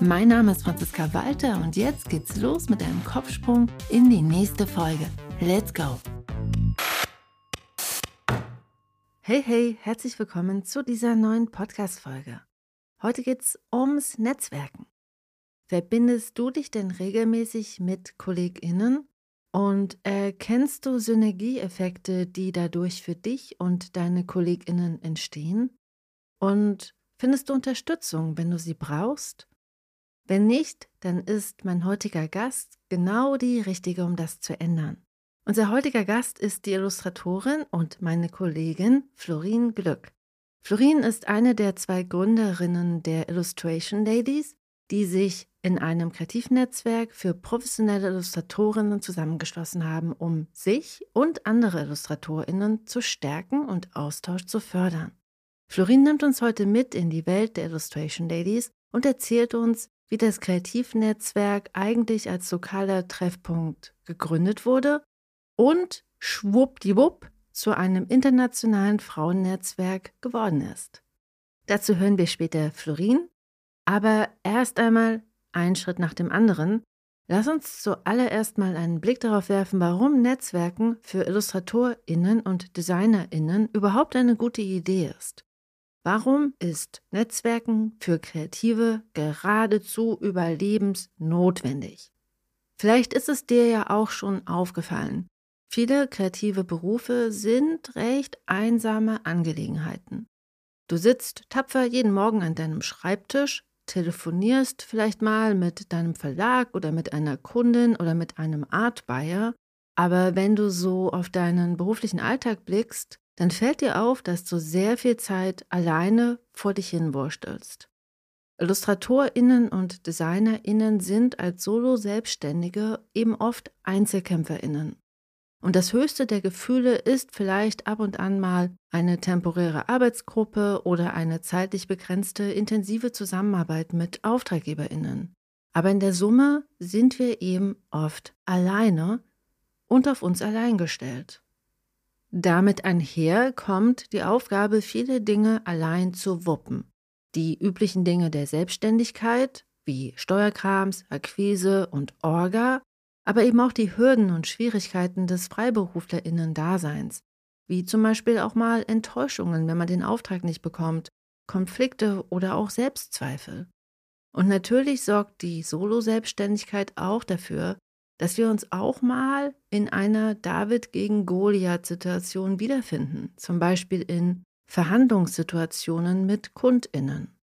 Mein Name ist Franziska Walter und jetzt geht's los mit einem Kopfsprung in die nächste Folge. Let's go! Hey, hey, herzlich willkommen zu dieser neuen Podcast-Folge. Heute geht's ums Netzwerken. Verbindest du dich denn regelmäßig mit KollegInnen? Und erkennst du Synergieeffekte, die dadurch für dich und deine KollegInnen entstehen? Und findest du Unterstützung, wenn du sie brauchst? Wenn nicht, dann ist mein heutiger Gast genau die richtige, um das zu ändern. Unser heutiger Gast ist die Illustratorin und meine Kollegin Florin Glück. Florin ist eine der zwei Gründerinnen der Illustration Ladies, die sich in einem Kreativnetzwerk für professionelle Illustratorinnen zusammengeschlossen haben, um sich und andere Illustratorinnen zu stärken und Austausch zu fördern. Florin nimmt uns heute mit in die Welt der Illustration Ladies und erzählt uns, wie das Kreativnetzwerk eigentlich als lokaler Treffpunkt gegründet wurde und schwuppdiwupp zu einem internationalen Frauennetzwerk geworden ist. Dazu hören wir später Florin, aber erst einmal einen Schritt nach dem anderen. Lass uns zuallererst mal einen Blick darauf werfen, warum Netzwerken für IllustratorInnen und DesignerInnen überhaupt eine gute Idee ist. Warum ist Netzwerken für Kreative geradezu überlebensnotwendig? Vielleicht ist es dir ja auch schon aufgefallen. Viele kreative Berufe sind recht einsame Angelegenheiten. Du sitzt tapfer jeden Morgen an deinem Schreibtisch, telefonierst vielleicht mal mit deinem Verlag oder mit einer Kundin oder mit einem Art Buyer, aber wenn du so auf deinen beruflichen Alltag blickst, dann fällt dir auf, dass du sehr viel Zeit alleine vor dich hinwurstelst. IllustratorInnen und DesignerInnen sind als Solo-Selbstständige eben oft EinzelkämpferInnen. Und das höchste der Gefühle ist vielleicht ab und an mal eine temporäre Arbeitsgruppe oder eine zeitlich begrenzte intensive Zusammenarbeit mit Auftraggeberinnen. Aber in der Summe sind wir eben oft alleine und auf uns allein gestellt. Damit einher kommt die Aufgabe, viele Dinge allein zu wuppen. Die üblichen Dinge der Selbstständigkeit, wie Steuerkrams, Akquise und Orga, aber eben auch die Hürden und Schwierigkeiten des Freiberuflerinnen-Daseins, wie zum Beispiel auch mal Enttäuschungen, wenn man den Auftrag nicht bekommt, Konflikte oder auch Selbstzweifel. Und natürlich sorgt die Solo-Selbstständigkeit auch dafür, dass wir uns auch mal in einer David gegen Goliath-Situation wiederfinden, zum Beispiel in Verhandlungssituationen mit Kundinnen.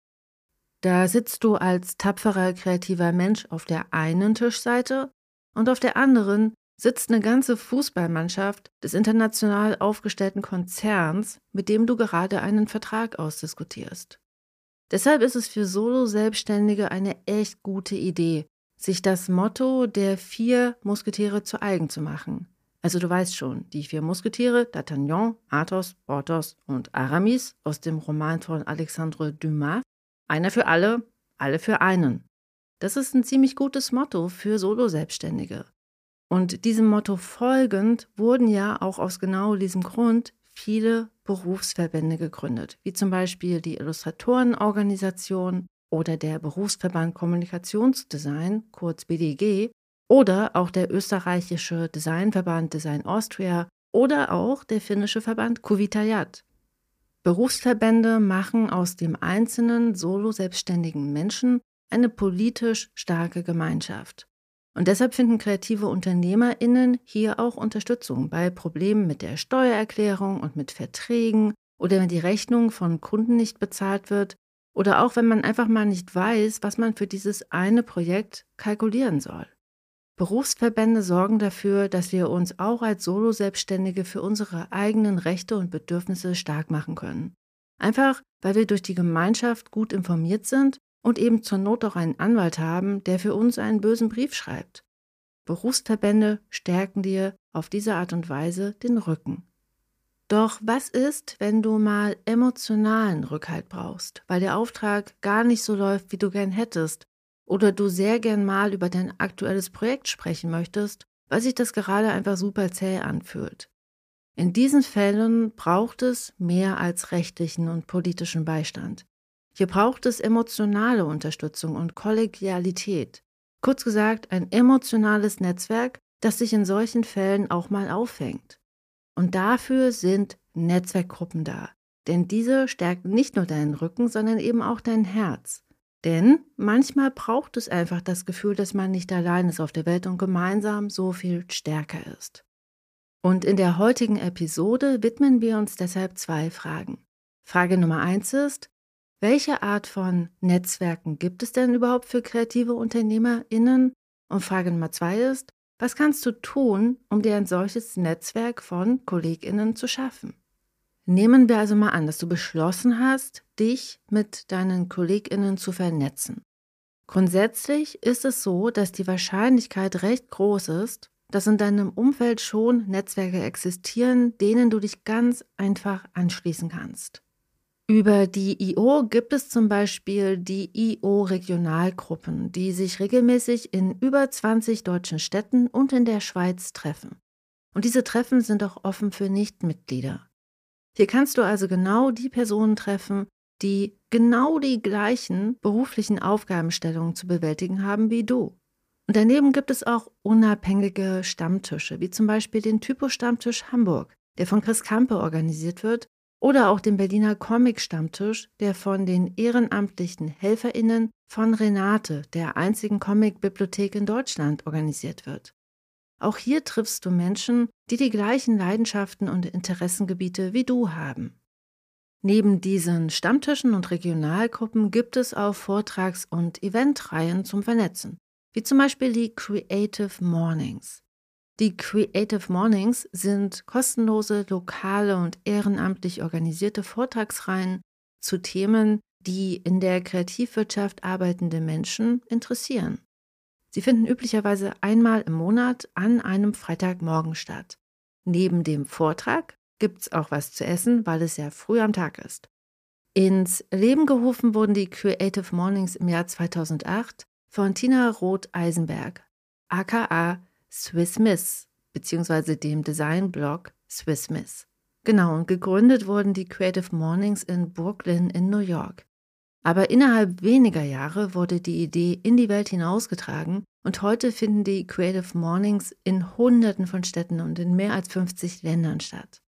Da sitzt du als tapferer kreativer Mensch auf der einen Tischseite und auf der anderen sitzt eine ganze Fußballmannschaft des international aufgestellten Konzerns, mit dem du gerade einen Vertrag ausdiskutierst. Deshalb ist es für Solo-Selbstständige eine echt gute Idee, sich das Motto der vier Musketiere zu eigen zu machen. Also du weißt schon, die vier Musketiere, D'Artagnan, Athos, Porthos und Aramis aus dem Roman von Alexandre Dumas. Einer für alle, alle für einen. Das ist ein ziemlich gutes Motto für Solo-Selbstständige. Und diesem Motto folgend wurden ja auch aus genau diesem Grund viele Berufsverbände gegründet, wie zum Beispiel die Illustratorenorganisation oder der Berufsverband Kommunikationsdesign, kurz BDG, oder auch der österreichische Designverband Design Austria oder auch der finnische Verband Kuvitayat. Berufsverbände machen aus dem einzelnen solo selbstständigen Menschen eine politisch starke Gemeinschaft. Und deshalb finden kreative UnternehmerInnen hier auch Unterstützung bei Problemen mit der Steuererklärung und mit Verträgen oder wenn die Rechnung von Kunden nicht bezahlt wird oder auch wenn man einfach mal nicht weiß, was man für dieses eine Projekt kalkulieren soll. Berufsverbände sorgen dafür, dass wir uns auch als Solo-Selbstständige für unsere eigenen Rechte und Bedürfnisse stark machen können. Einfach, weil wir durch die Gemeinschaft gut informiert sind und eben zur Not auch einen Anwalt haben, der für uns einen bösen Brief schreibt. Berufsverbände stärken dir auf diese Art und Weise den Rücken. Doch was ist, wenn du mal emotionalen Rückhalt brauchst, weil der Auftrag gar nicht so läuft, wie du gern hättest, oder du sehr gern mal über dein aktuelles Projekt sprechen möchtest, weil sich das gerade einfach super zäh anfühlt? In diesen Fällen braucht es mehr als rechtlichen und politischen Beistand. Hier braucht es emotionale Unterstützung und Kollegialität. Kurz gesagt, ein emotionales Netzwerk, das sich in solchen Fällen auch mal auffängt. Und dafür sind Netzwerkgruppen da. Denn diese stärken nicht nur deinen Rücken, sondern eben auch dein Herz. Denn manchmal braucht es einfach das Gefühl, dass man nicht allein ist auf der Welt und gemeinsam so viel stärker ist. Und in der heutigen Episode widmen wir uns deshalb zwei Fragen. Frage Nummer eins ist, welche Art von Netzwerken gibt es denn überhaupt für kreative UnternehmerInnen? Und Frage Nummer zwei ist, was kannst du tun, um dir ein solches Netzwerk von KollegInnen zu schaffen? Nehmen wir also mal an, dass du beschlossen hast, dich mit deinen KollegInnen zu vernetzen. Grundsätzlich ist es so, dass die Wahrscheinlichkeit recht groß ist, dass in deinem Umfeld schon Netzwerke existieren, denen du dich ganz einfach anschließen kannst. Über die IO gibt es zum Beispiel die IO-Regionalgruppen, die sich regelmäßig in über 20 deutschen Städten und in der Schweiz treffen. Und diese Treffen sind auch offen für Nichtmitglieder. Hier kannst du also genau die Personen treffen, die genau die gleichen beruflichen Aufgabenstellungen zu bewältigen haben wie du. Und daneben gibt es auch unabhängige Stammtische, wie zum Beispiel den Typo-Stammtisch Hamburg, der von Chris Kampe organisiert wird oder auch den Berliner Comic-Stammtisch, der von den ehrenamtlichen HelferInnen von Renate, der einzigen Comic-Bibliothek in Deutschland, organisiert wird. Auch hier triffst du Menschen, die die gleichen Leidenschaften und Interessengebiete wie du haben. Neben diesen Stammtischen und Regionalgruppen gibt es auch Vortrags- und Eventreihen zum Vernetzen, wie zum Beispiel die Creative Mornings. Die Creative Mornings sind kostenlose, lokale und ehrenamtlich organisierte Vortragsreihen zu Themen, die in der Kreativwirtschaft arbeitende Menschen interessieren. Sie finden üblicherweise einmal im Monat an einem Freitagmorgen statt. Neben dem Vortrag gibt's auch was zu essen, weil es ja früh am Tag ist. Ins Leben gerufen wurden die Creative Mornings im Jahr 2008 von Tina Roth-Eisenberg, aka Swiss Miss beziehungsweise dem Designblog Swiss Miss. Genau, und gegründet wurden die Creative Mornings in Brooklyn in New York. Aber innerhalb weniger Jahre wurde die Idee in die Welt hinausgetragen und heute finden die Creative Mornings in Hunderten von Städten und in mehr als 50 Ländern statt.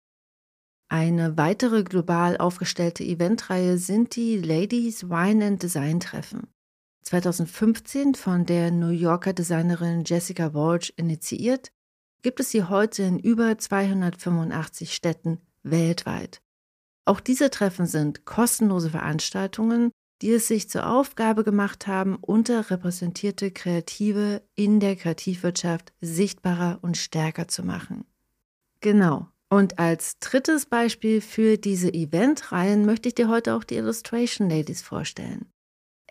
Eine weitere global aufgestellte Eventreihe sind die Ladies Wine and Design Treffen. 2015 von der New Yorker Designerin Jessica Walsh initiiert, gibt es sie heute in über 285 Städten weltweit. Auch diese Treffen sind kostenlose Veranstaltungen, die es sich zur Aufgabe gemacht haben, unterrepräsentierte Kreative in der Kreativwirtschaft sichtbarer und stärker zu machen. Genau. Und als drittes Beispiel für diese Eventreihen möchte ich dir heute auch die Illustration Ladies vorstellen.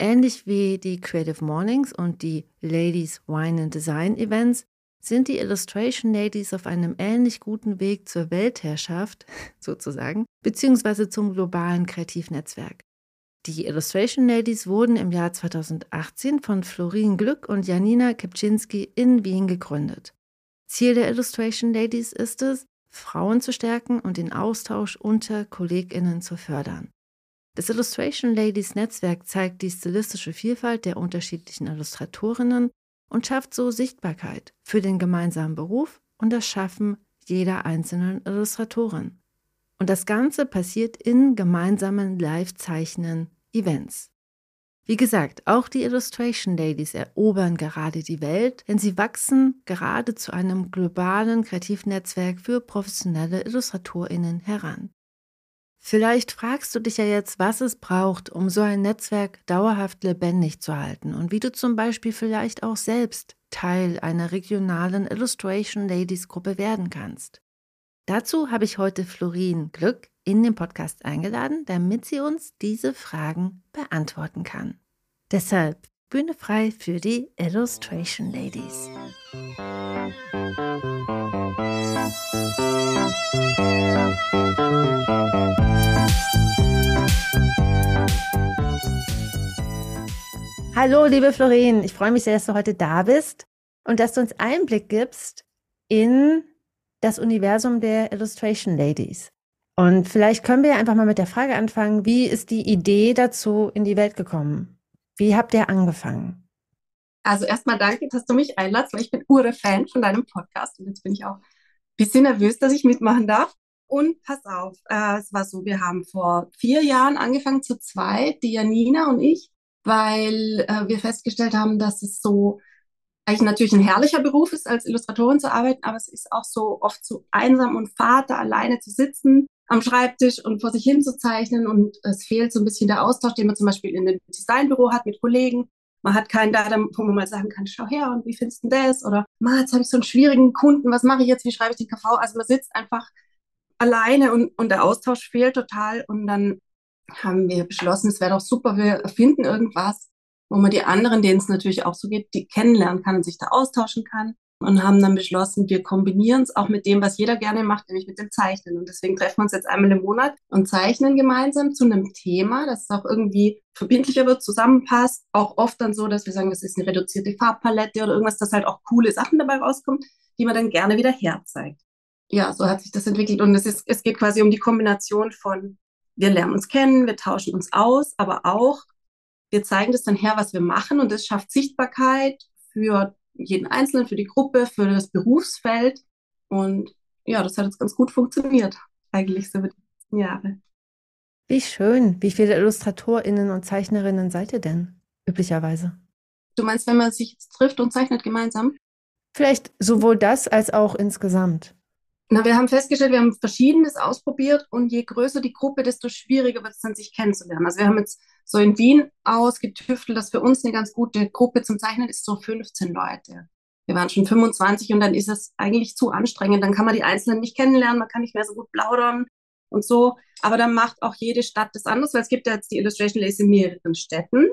Ähnlich wie die Creative Mornings und die Ladies Wine and Design Events sind die Illustration Ladies auf einem ähnlich guten Weg zur Weltherrschaft, sozusagen, beziehungsweise zum globalen Kreativnetzwerk. Die Illustration Ladies wurden im Jahr 2018 von Florin Glück und Janina Kepczynski in Wien gegründet. Ziel der Illustration Ladies ist es, Frauen zu stärken und den Austausch unter KollegInnen zu fördern. Das Illustration Ladies Netzwerk zeigt die stilistische Vielfalt der unterschiedlichen Illustratorinnen und schafft so Sichtbarkeit für den gemeinsamen Beruf und das Schaffen jeder einzelnen Illustratorin. Und das Ganze passiert in gemeinsamen Live-Zeichnen Events. Wie gesagt, auch die Illustration Ladies erobern gerade die Welt, denn sie wachsen gerade zu einem globalen Kreativnetzwerk für professionelle Illustratorinnen heran. Vielleicht fragst du dich ja jetzt, was es braucht, um so ein Netzwerk dauerhaft lebendig zu halten und wie du zum Beispiel vielleicht auch selbst Teil einer regionalen Illustration Ladies Gruppe werden kannst. Dazu habe ich heute Florin Glück in den Podcast eingeladen, damit sie uns diese Fragen beantworten kann. Deshalb Bühne frei für die Illustration Ladies. Hallo, liebe Florin, ich freue mich sehr, dass du heute da bist und dass du uns Einblick gibst in das Universum der Illustration Ladies. Und vielleicht können wir einfach mal mit der Frage anfangen, wie ist die Idee dazu in die Welt gekommen? Wie habt ihr angefangen? Also erstmal danke, dass du mich einladest, weil ich bin Ure-Fan von deinem Podcast und jetzt bin ich auch ein bisschen nervös, dass ich mitmachen darf. Und pass auf, äh, es war so, wir haben vor vier Jahren angefangen zu zweit, die Janina und ich, weil äh, wir festgestellt haben, dass es so eigentlich natürlich ein herrlicher Beruf ist, als Illustratorin zu arbeiten, aber es ist auch so oft so einsam und da alleine zu sitzen am Schreibtisch und vor sich hin zu zeichnen und es fehlt so ein bisschen der Austausch, den man zum Beispiel in einem Designbüro hat mit Kollegen. Man hat keinen da, wo man mal sagen kann, schau her und wie findest du das? Oder, ma, jetzt habe ich so einen schwierigen Kunden, was mache ich jetzt, wie schreibe ich den KV? Also man sitzt einfach alleine und, und der Austausch fehlt total und dann haben wir beschlossen, es wäre doch super, wir erfinden irgendwas, wo man die anderen, denen es natürlich auch so geht, die kennenlernen kann und sich da austauschen kann. Und haben dann beschlossen, wir kombinieren es auch mit dem, was jeder gerne macht, nämlich mit dem Zeichnen. Und deswegen treffen wir uns jetzt einmal im Monat und zeichnen gemeinsam zu einem Thema, das auch irgendwie verbindlicher wird, zusammenpasst. Auch oft dann so, dass wir sagen, das ist eine reduzierte Farbpalette oder irgendwas, dass halt auch coole Sachen dabei rauskommt, die man dann gerne wieder herzeigt. Ja, so hat sich das entwickelt. Und es, ist, es geht quasi um die Kombination von, wir lernen uns kennen, wir tauschen uns aus, aber auch wir zeigen das dann her, was wir machen und das schafft Sichtbarkeit für jeden Einzelnen, für die Gruppe, für das Berufsfeld. Und ja, das hat jetzt ganz gut funktioniert, eigentlich so über die letzten Jahre. Wie schön. Wie viele IllustratorInnen und Zeichnerinnen seid ihr denn üblicherweise? Du meinst, wenn man sich trifft und zeichnet gemeinsam? Vielleicht sowohl das als auch insgesamt. Na, wir haben festgestellt, wir haben Verschiedenes ausprobiert und je größer die Gruppe, desto schwieriger wird es dann, sich kennenzulernen. Also wir haben jetzt so in Wien ausgetüftelt, dass für uns eine ganz gute Gruppe zum Zeichnen ist, so 15 Leute. Wir waren schon 25 und dann ist es eigentlich zu anstrengend. Dann kann man die Einzelnen nicht kennenlernen, man kann nicht mehr so gut plaudern und so. Aber dann macht auch jede Stadt das anders, weil es gibt ja jetzt die Illustration Lace in mehreren Städten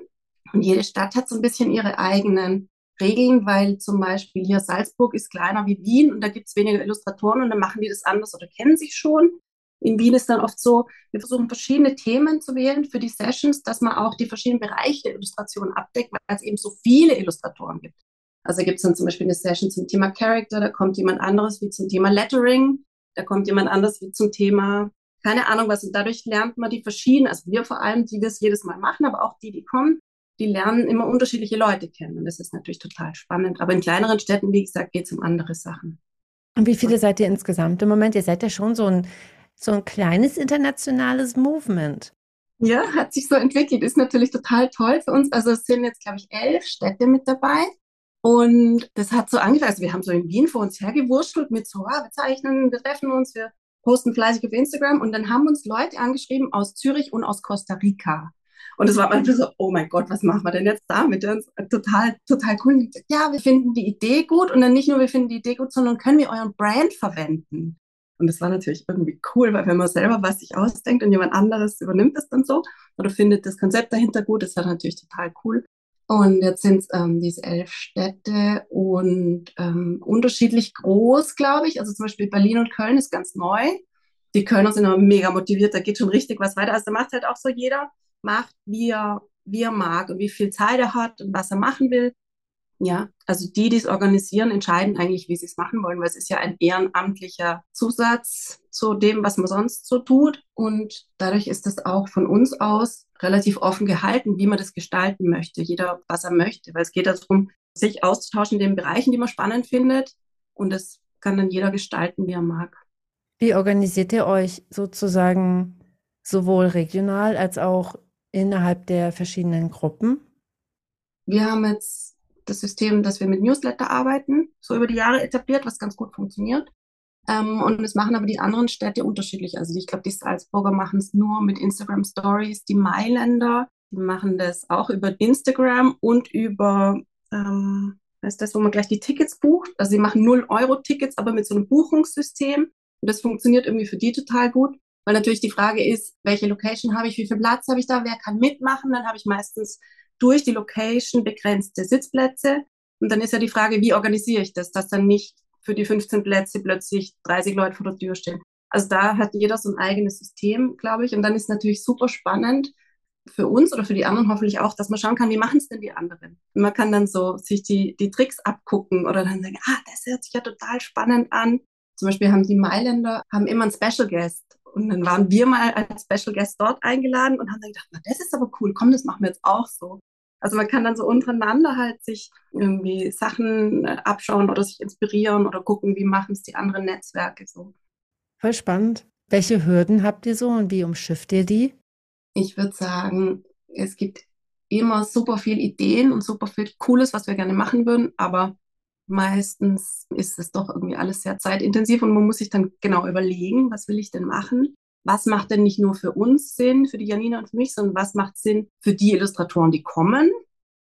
und jede Stadt hat so ein bisschen ihre eigenen Regeln, weil zum Beispiel hier Salzburg ist kleiner wie Wien und da gibt es weniger Illustratoren und dann machen die das anders oder kennen sich schon. In Wien ist dann oft so, wir versuchen verschiedene Themen zu wählen für die Sessions, dass man auch die verschiedenen Bereiche der Illustration abdeckt, weil es eben so viele Illustratoren gibt. Also gibt es dann zum Beispiel eine Session zum Thema Character, da kommt jemand anderes wie zum Thema Lettering, da kommt jemand anderes wie zum Thema, keine Ahnung was. Und dadurch lernt man die verschiedenen, also wir vor allem, die das jedes Mal machen, aber auch die, die kommen, die lernen immer unterschiedliche Leute kennen. Und das ist natürlich total spannend. Aber in kleineren Städten, wie gesagt, geht es um andere Sachen. Und wie viele seid ihr insgesamt im Moment? Ihr seid ja schon so ein, so ein kleines internationales Movement. Ja, hat sich so entwickelt. Ist natürlich total toll für uns. Also es sind jetzt, glaube ich, elf Städte mit dabei. Und das hat so angefangen. Also wir haben so in Wien vor uns hergewurschtelt mit so, ah, wir zeichnen, wir treffen uns, wir posten fleißig auf Instagram. Und dann haben uns Leute angeschrieben aus Zürich und aus Costa Rica. Und es war manchmal so, oh mein Gott, was machen wir denn jetzt damit? Total, total cool. Ja, wir finden die Idee gut und dann nicht nur wir finden die Idee gut, sondern können wir euren Brand verwenden? Und das war natürlich irgendwie cool, weil wenn man selber was sich ausdenkt und jemand anderes übernimmt es dann so oder findet das Konzept dahinter gut, das war natürlich total cool. Und jetzt sind es ähm, diese elf Städte und ähm, unterschiedlich groß, glaube ich. Also zum Beispiel Berlin und Köln ist ganz neu. Die Kölner sind aber mega motiviert, da geht schon richtig was weiter. Also da macht halt auch so jeder macht, wie er, wie er mag und wie viel Zeit er hat und was er machen will. Ja, also die, die es organisieren, entscheiden eigentlich, wie sie es machen wollen, weil es ist ja ein ehrenamtlicher Zusatz zu dem, was man sonst so tut. Und dadurch ist das auch von uns aus relativ offen gehalten, wie man das gestalten möchte. Jeder, was er möchte, weil es geht darum, sich auszutauschen in den Bereichen, die man spannend findet. Und das kann dann jeder gestalten, wie er mag. Wie organisiert ihr euch sozusagen sowohl regional als auch innerhalb der verschiedenen Gruppen? Wir haben jetzt das System, dass wir mit Newsletter arbeiten, so über die Jahre etabliert, was ganz gut funktioniert. Ähm, und es machen aber die anderen Städte unterschiedlich. Also ich glaube, die Salzburger machen es nur mit Instagram Stories, die Mailänder, die machen das auch über Instagram und über, ähm, ist das, wo man gleich die Tickets bucht. Also sie machen 0-Euro-Tickets, aber mit so einem Buchungssystem. Und das funktioniert irgendwie für die total gut. Weil natürlich die Frage ist, welche Location habe ich, wie viel Platz habe ich da, wer kann mitmachen? Dann habe ich meistens durch die Location begrenzte Sitzplätze. Und dann ist ja die Frage, wie organisiere ich das, dass dann nicht für die 15 Plätze plötzlich 30 Leute vor der Tür stehen. Also da hat jeder so ein eigenes System, glaube ich. Und dann ist natürlich super spannend für uns oder für die anderen hoffentlich auch, dass man schauen kann, wie machen es denn die anderen. Und man kann dann so sich die, die Tricks abgucken oder dann sagen, ah, das hört sich ja total spannend an. Zum Beispiel haben die Mailänder haben immer einen Special Guest. Und dann waren wir mal als Special Guest dort eingeladen und haben dann gedacht, na, das ist aber cool, komm, das machen wir jetzt auch so. Also man kann dann so untereinander halt sich irgendwie Sachen äh, abschauen oder sich inspirieren oder gucken, wie machen es die anderen Netzwerke so. Voll spannend. Welche Hürden habt ihr so und wie umschifft ihr die? Ich würde sagen, es gibt immer super viele Ideen und super viel Cooles, was wir gerne machen würden, aber meistens ist es doch irgendwie alles sehr zeitintensiv und man muss sich dann genau überlegen, was will ich denn machen? Was macht denn nicht nur für uns Sinn, für die Janina und für mich, sondern was macht Sinn für die Illustratoren, die kommen?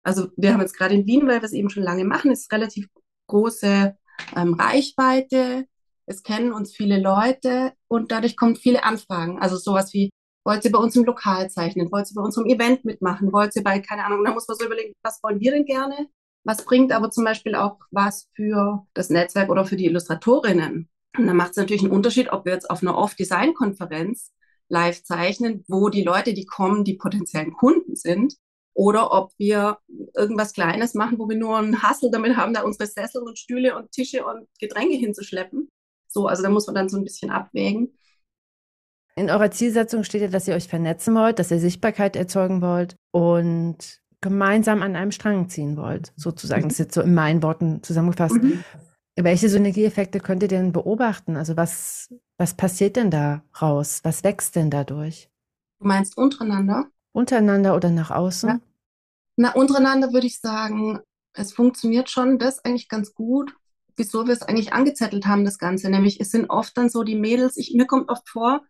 Also wir haben jetzt gerade in Wien, weil wir es eben schon lange machen, ist relativ große ähm, Reichweite. Es kennen uns viele Leute und dadurch kommen viele Anfragen. Also sowas wie, wollt ihr bei uns im Lokal zeichnen? Wollt ihr bei unserem Event mitmachen? Wollt ihr bei, keine Ahnung, da muss man so überlegen, was wollen wir denn gerne? Was bringt aber zum Beispiel auch was für das Netzwerk oder für die Illustratorinnen? Und dann macht es natürlich einen Unterschied, ob wir jetzt auf einer Off-Design-Konferenz live zeichnen, wo die Leute, die kommen, die potenziellen Kunden sind, oder ob wir irgendwas Kleines machen, wo wir nur einen Hassel damit haben, da unsere Sessel und Stühle und Tische und Getränke hinzuschleppen. So, also da muss man dann so ein bisschen abwägen. In eurer Zielsetzung steht ja, dass ihr euch vernetzen wollt, dass ihr Sichtbarkeit erzeugen wollt und gemeinsam an einem Strang ziehen wollt, sozusagen. Das ist jetzt so in meinen Worten zusammengefasst. Mhm. Welche Synergieeffekte könnt ihr denn beobachten? Also was, was passiert denn da raus? Was wächst denn dadurch? Du meinst untereinander? Untereinander oder nach außen? Ja. Na, untereinander würde ich sagen, es funktioniert schon das eigentlich ganz gut, wieso wir es eigentlich angezettelt haben, das Ganze. Nämlich, es sind oft dann so die Mädels, ich, mir kommt oft vor,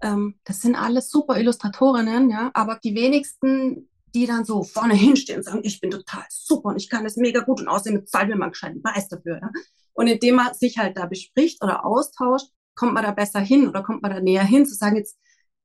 ähm, das sind alles super Illustratorinnen, ja, aber die wenigsten, die dann so vorne hinstehen und sagen, ich bin total super und ich kann das mega gut und außerdem zahlt mir mal einen gescheiten Preis dafür. Ja? Und indem man sich halt da bespricht oder austauscht, kommt man da besser hin oder kommt man da näher hin, zu sagen, jetzt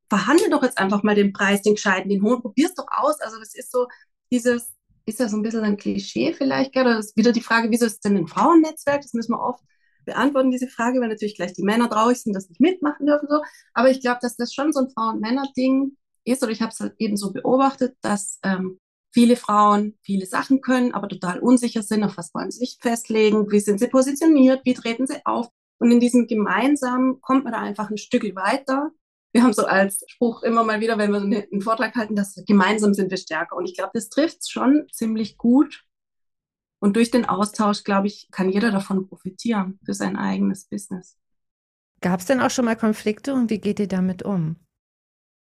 verhandle doch jetzt einfach mal den Preis, den gescheiten, den hohen, probier's doch aus. Also das ist so dieses, ist ja so ein bisschen ein Klischee vielleicht, gell? oder ist wieder die Frage, wieso ist es denn ein Frauennetzwerk? Das müssen wir oft beantworten, diese Frage, weil natürlich gleich die Männer traurig sind, dass nicht mitmachen dürfen. So. Aber ich glaube, dass das schon so ein Frauen-Männer-Ding ist, oder ich habe es halt eben so beobachtet, dass ähm, viele Frauen viele Sachen können, aber total unsicher sind, auf was wollen sie sich festlegen, wie sind sie positioniert, wie treten sie auf. Und in diesem Gemeinsamen kommt man da einfach ein Stück weiter. Wir haben so als Spruch immer mal wieder, wenn wir einen Vortrag halten, dass gemeinsam sind wir stärker. Und ich glaube, das trifft schon ziemlich gut. Und durch den Austausch, glaube ich, kann jeder davon profitieren für sein eigenes Business. Gab es denn auch schon mal Konflikte und wie geht ihr damit um?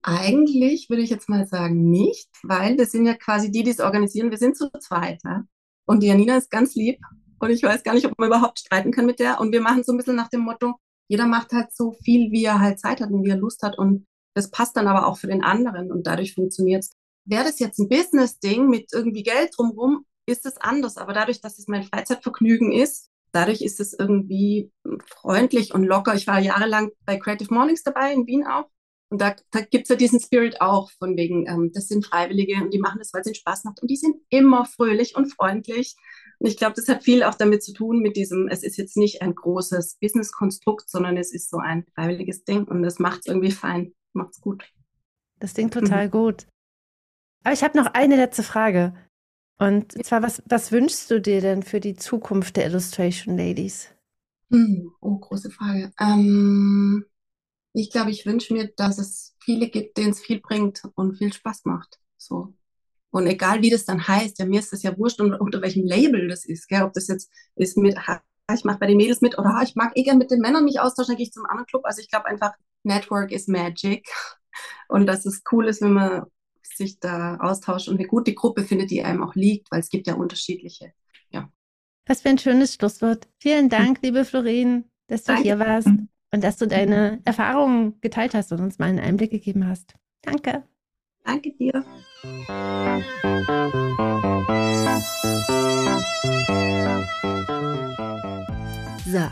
Eigentlich würde ich jetzt mal sagen nicht, weil wir sind ja quasi die, die es organisieren. Wir sind zu zweit. Ja? Und die Janina ist ganz lieb und ich weiß gar nicht, ob man überhaupt streiten kann mit der. Und wir machen so ein bisschen nach dem Motto, jeder macht halt so viel, wie er halt Zeit hat und wie er Lust hat. Und das passt dann aber auch für den anderen und dadurch funktioniert es. Wäre das jetzt ein Business-Ding mit irgendwie Geld drumherum, ist es anders. Aber dadurch, dass es mein Freizeitvergnügen ist, dadurch ist es irgendwie freundlich und locker. Ich war jahrelang bei Creative Mornings dabei, in Wien auch. Und da, da gibt es ja diesen Spirit auch, von wegen, ähm, das sind Freiwillige und die machen das, weil es ihnen Spaß macht. Und die sind immer fröhlich und freundlich. Und ich glaube, das hat viel auch damit zu tun, mit diesem, es ist jetzt nicht ein großes Business-Konstrukt, sondern es ist so ein freiwilliges Ding und das macht es irgendwie fein, macht es gut. Das Ding total mhm. gut. Aber ich habe noch eine letzte Frage. Und zwar, was, was wünschst du dir denn für die Zukunft der Illustration Ladies? Hm, oh, große Frage. Ähm, ich glaube, ich wünsche mir, dass es viele gibt, denen es viel bringt und viel Spaß macht. So. Und egal wie das dann heißt, ja, mir ist das ja wurscht, unter, unter welchem Label das ist, gell? ob das jetzt ist mit, ich mache bei den Mädels mit oder ich mag eh gerne mit den Männern mich austauschen, dann gehe ich zum anderen Club. Also ich glaube einfach, Network is Magic. Und dass es cool ist, wenn man sich da austauscht und eine gute Gruppe findet, die einem auch liegt, weil es gibt ja unterschiedliche. Ja. Was für ein schönes Schlusswort. Vielen Dank, liebe Florin, dass du Danke. hier warst und dass du deine Erfahrungen geteilt hast und uns mal einen Einblick gegeben hast. Danke. Danke dir. So,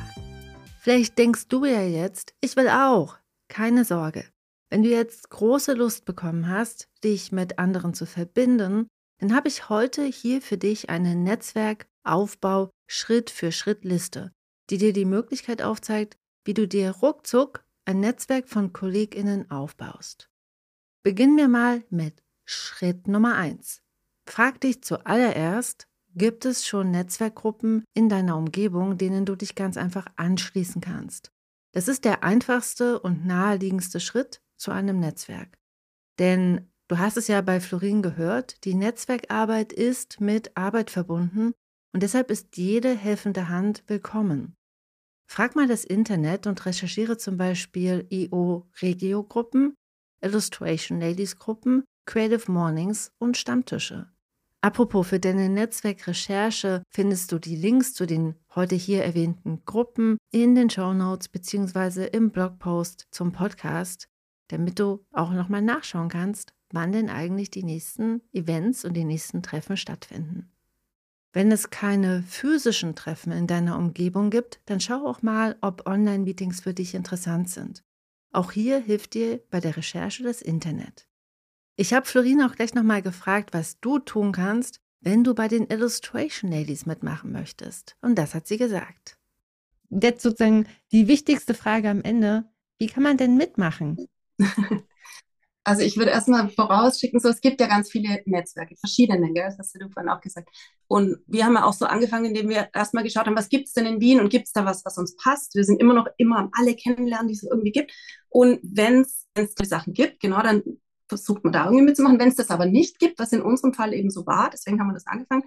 vielleicht denkst du ja jetzt, ich will auch. Keine Sorge. Wenn du jetzt große Lust bekommen hast, dich mit anderen zu verbinden, dann habe ich heute hier für dich eine Netzwerkaufbau Schritt für Schritt Liste, die dir die Möglichkeit aufzeigt, wie du dir ruckzuck ein Netzwerk von KollegInnen aufbaust. Beginnen wir mal mit Schritt Nummer 1. Frag dich zuallererst, gibt es schon Netzwerkgruppen in deiner Umgebung, denen du dich ganz einfach anschließen kannst? Das ist der einfachste und naheliegendste Schritt zu einem Netzwerk. Denn du hast es ja bei Florin gehört, die Netzwerkarbeit ist mit Arbeit verbunden und deshalb ist jede helfende Hand willkommen. Frag mal das Internet und recherchiere zum Beispiel IO-Regio-Gruppen, Illustration Ladies-Gruppen, Creative Mornings und Stammtische. Apropos, für deine Netzwerkrecherche findest du die Links zu den heute hier erwähnten Gruppen in den Show Notes beziehungsweise im Blogpost zum Podcast, damit du auch nochmal nachschauen kannst, wann denn eigentlich die nächsten Events und die nächsten Treffen stattfinden. Wenn es keine physischen Treffen in deiner Umgebung gibt, dann schau auch mal, ob Online-Meetings für dich interessant sind. Auch hier hilft dir bei der Recherche das Internet. Ich habe Florine auch gleich nochmal gefragt, was du tun kannst, wenn du bei den Illustration Ladies mitmachen möchtest. Und das hat sie gesagt. Jetzt sozusagen die wichtigste Frage am Ende. Wie kann man denn mitmachen? Also ich würde erstmal vorausschicken, so es gibt ja ganz viele Netzwerke, verschiedene, gell? das hast du vorhin auch gesagt. Und wir haben ja auch so angefangen, indem wir erstmal geschaut haben, was gibt es denn in Wien und gibt es da was, was uns passt. Wir sind immer noch immer am alle kennenlernen, die es irgendwie gibt. Und wenn es Sachen gibt, genau, dann versucht man da irgendwie mitzumachen. Wenn es das aber nicht gibt, was in unserem Fall eben so war, deswegen haben wir das angefangen,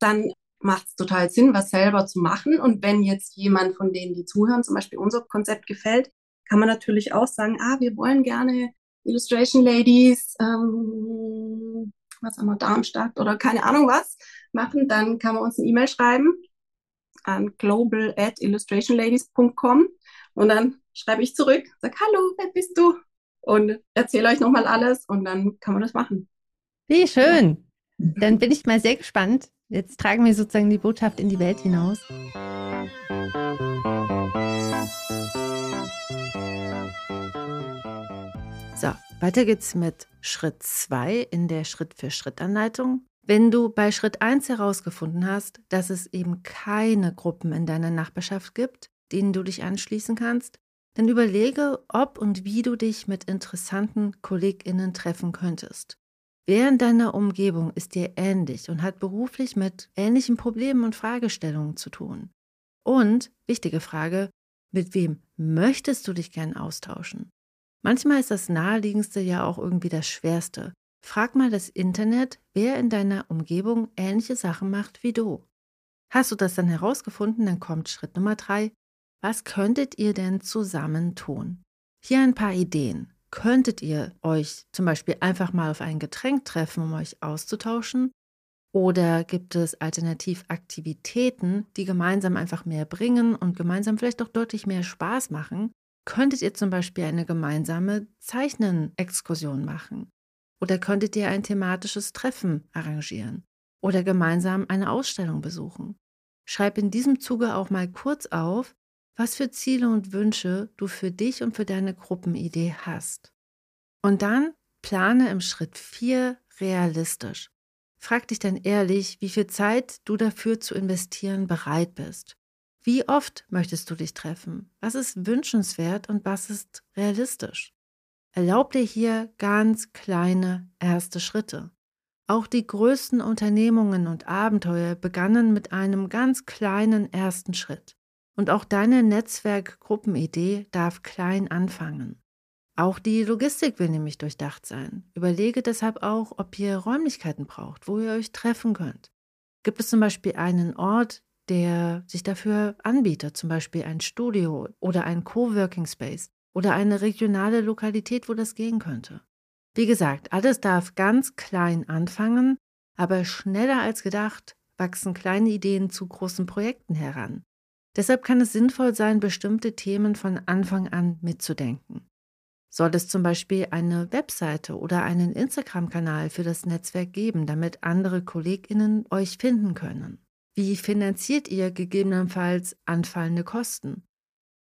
dann macht es total Sinn, was selber zu machen. Und wenn jetzt jemand von denen, die zuhören, zum Beispiel unser Konzept gefällt, kann man natürlich auch sagen, ah, wir wollen gerne Illustration Ladies, ähm, was haben wir, Darmstadt oder keine Ahnung was machen, dann kann man uns eine E-Mail schreiben an global at illustrationladies.com und dann schreibe ich zurück, sag, hallo, wer bist du? Und erzähle euch nochmal alles und dann kann man das machen. Wie schön. Dann bin ich mal sehr gespannt. Jetzt tragen wir sozusagen die Botschaft in die Welt hinaus. Weiter geht's mit Schritt 2 in der Schritt-für-Schritt-Anleitung. Wenn du bei Schritt 1 herausgefunden hast, dass es eben keine Gruppen in deiner Nachbarschaft gibt, denen du dich anschließen kannst, dann überlege, ob und wie du dich mit interessanten KollegInnen treffen könntest. Wer in deiner Umgebung ist dir ähnlich und hat beruflich mit ähnlichen Problemen und Fragestellungen zu tun? Und, wichtige Frage, mit wem möchtest du dich gern austauschen? Manchmal ist das Naheliegendste ja auch irgendwie das Schwerste. Frag mal das Internet, wer in deiner Umgebung ähnliche Sachen macht wie du. Hast du das dann herausgefunden, dann kommt Schritt Nummer drei. Was könntet ihr denn zusammen tun? Hier ein paar Ideen. Könntet ihr euch zum Beispiel einfach mal auf ein Getränk treffen, um euch auszutauschen? Oder gibt es Alternativaktivitäten, die gemeinsam einfach mehr bringen und gemeinsam vielleicht auch deutlich mehr Spaß machen? Könntet ihr zum Beispiel eine gemeinsame Zeichnen-Exkursion machen. Oder könntet ihr ein thematisches Treffen arrangieren. Oder gemeinsam eine Ausstellung besuchen. Schreib in diesem Zuge auch mal kurz auf, was für Ziele und Wünsche du für dich und für deine Gruppenidee hast. Und dann plane im Schritt 4 realistisch. Frag dich dann ehrlich, wie viel Zeit du dafür zu investieren bereit bist. Wie oft möchtest du dich treffen? Was ist wünschenswert und was ist realistisch? Erlaub dir hier ganz kleine erste Schritte. Auch die größten Unternehmungen und Abenteuer begannen mit einem ganz kleinen ersten Schritt. Und auch deine Netzwerkgruppenidee darf klein anfangen. Auch die Logistik will nämlich durchdacht sein. Überlege deshalb auch, ob ihr Räumlichkeiten braucht, wo ihr euch treffen könnt. Gibt es zum Beispiel einen Ort, der sich dafür anbietet, zum Beispiel ein Studio oder ein Coworking Space oder eine regionale Lokalität, wo das gehen könnte. Wie gesagt, alles darf ganz klein anfangen, aber schneller als gedacht wachsen kleine Ideen zu großen Projekten heran. Deshalb kann es sinnvoll sein, bestimmte Themen von Anfang an mitzudenken. Soll es zum Beispiel eine Webseite oder einen Instagram-Kanal für das Netzwerk geben, damit andere Kolleginnen euch finden können? Wie finanziert ihr gegebenenfalls anfallende Kosten?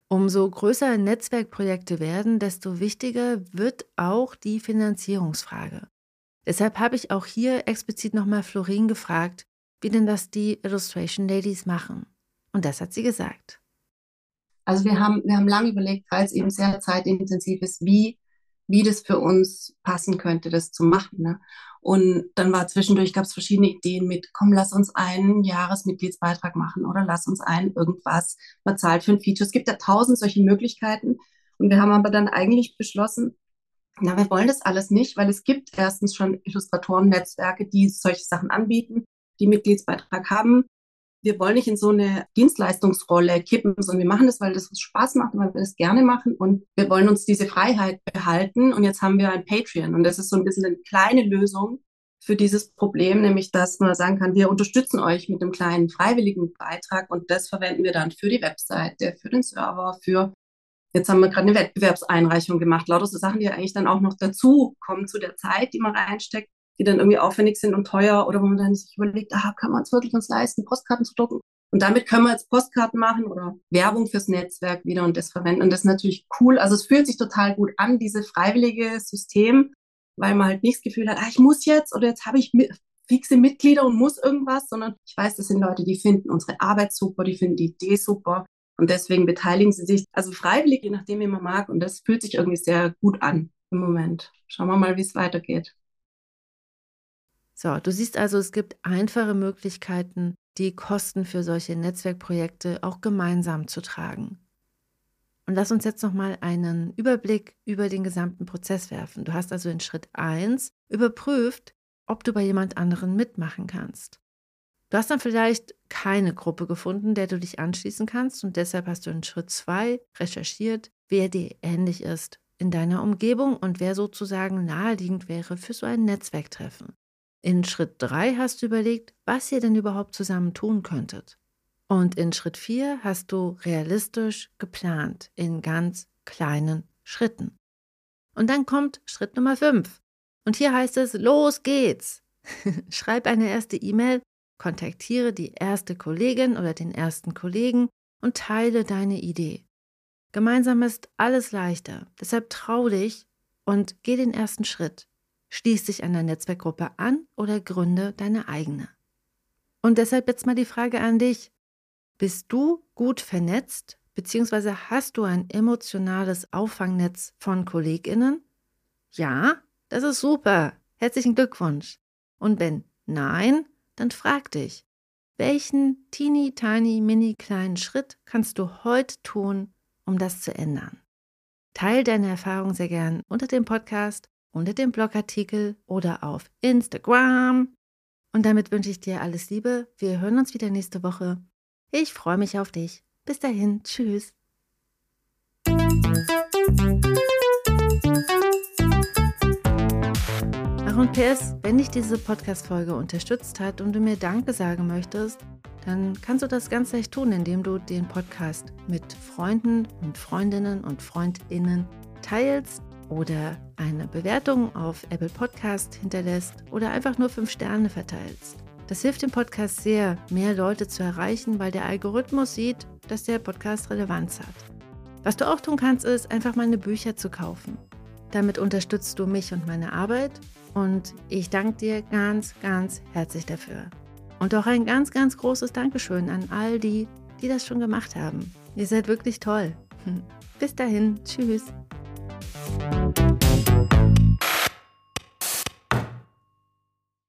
Umso größer Netzwerkprojekte werden, desto wichtiger wird auch die Finanzierungsfrage. Deshalb habe ich auch hier explizit nochmal Florin gefragt, wie denn das die Illustration Ladies machen. Und das hat sie gesagt. Also wir haben, wir haben lange überlegt, weil es eben sehr zeitintensiv ist, wie, wie das für uns passen könnte, das zu machen. Ne? Und dann war zwischendurch, gab es verschiedene Ideen mit, komm, lass uns einen Jahresmitgliedsbeitrag machen oder lass uns einen irgendwas, man zahlt für ein Feature. Es gibt ja tausend solche Möglichkeiten. Und wir haben aber dann eigentlich beschlossen, na, wir wollen das alles nicht, weil es gibt erstens schon Illustratoren-Netzwerke, die solche Sachen anbieten, die Mitgliedsbeitrag haben. Wir wollen nicht in so eine Dienstleistungsrolle kippen, sondern wir machen das, weil das uns Spaß macht, weil wir das gerne machen und wir wollen uns diese Freiheit behalten. Und jetzt haben wir ein Patreon und das ist so ein bisschen eine kleine Lösung für dieses Problem, nämlich dass man sagen kann, wir unterstützen euch mit einem kleinen freiwilligen Beitrag und das verwenden wir dann für die Webseite, für den Server, für Jetzt haben wir gerade eine Wettbewerbseinreichung gemacht. Lauter so Sachen, die eigentlich dann auch noch dazu kommen zu der Zeit, die man reinsteckt, die dann irgendwie aufwendig sind und teuer oder wo man dann sich überlegt, ah, kann man es wirklich uns leisten, Postkarten zu drucken? Und damit können wir jetzt Postkarten machen oder Werbung fürs Netzwerk wieder und das verwenden. Und das ist natürlich cool. Also es fühlt sich total gut an, dieses freiwillige System, weil man halt nicht das Gefühl hat, ah, ich muss jetzt oder jetzt habe ich fixe Mitglieder und muss irgendwas, sondern ich weiß, das sind Leute, die finden unsere Arbeit super, die finden die Idee super und deswegen beteiligen sie sich, also freiwillig, je nachdem, wie man mag. Und das fühlt sich irgendwie sehr gut an im Moment. Schauen wir mal, wie es weitergeht. So, du siehst also, es gibt einfache Möglichkeiten, die Kosten für solche Netzwerkprojekte auch gemeinsam zu tragen. Und lass uns jetzt nochmal einen Überblick über den gesamten Prozess werfen. Du hast also in Schritt 1 überprüft, ob du bei jemand anderen mitmachen kannst. Du hast dann vielleicht keine Gruppe gefunden, der du dich anschließen kannst und deshalb hast du in Schritt 2 recherchiert, wer dir ähnlich ist in deiner Umgebung und wer sozusagen naheliegend wäre für so ein Netzwerktreffen. In Schritt 3 hast du überlegt, was ihr denn überhaupt zusammen tun könntet. Und in Schritt 4 hast du realistisch geplant in ganz kleinen Schritten. Und dann kommt Schritt Nummer 5. Und hier heißt es, los geht's. Schreib eine erste E-Mail Kontaktiere die erste Kollegin oder den ersten Kollegen und teile deine Idee. Gemeinsam ist alles leichter, deshalb trau dich und geh den ersten Schritt. Schließ dich einer Netzwerkgruppe an oder gründe deine eigene. Und deshalb jetzt mal die Frage an dich. Bist du gut vernetzt, beziehungsweise hast du ein emotionales Auffangnetz von KollegInnen? Ja, das ist super. Herzlichen Glückwunsch. Und wenn nein, dann frag dich, welchen teeny tiny mini kleinen Schritt kannst du heute tun, um das zu ändern? Teil deine Erfahrung sehr gern unter dem Podcast, unter dem Blogartikel oder auf Instagram. Und damit wünsche ich dir alles Liebe. Wir hören uns wieder nächste Woche. Ich freue mich auf dich. Bis dahin. Tschüss. Ach und PS, wenn dich diese Podcast-Folge unterstützt hat und du mir Danke sagen möchtest, dann kannst du das ganz leicht tun, indem du den Podcast mit Freunden und Freundinnen und Freundinnen teilst oder eine Bewertung auf Apple Podcast hinterlässt oder einfach nur fünf Sterne verteilst. Das hilft dem Podcast sehr, mehr Leute zu erreichen, weil der Algorithmus sieht, dass der Podcast Relevanz hat. Was du auch tun kannst, ist einfach meine Bücher zu kaufen. Damit unterstützt du mich und meine Arbeit und ich danke dir ganz, ganz herzlich dafür. Und auch ein ganz, ganz großes Dankeschön an all die, die das schon gemacht haben. Ihr seid wirklich toll. Bis dahin, tschüss. Thank you.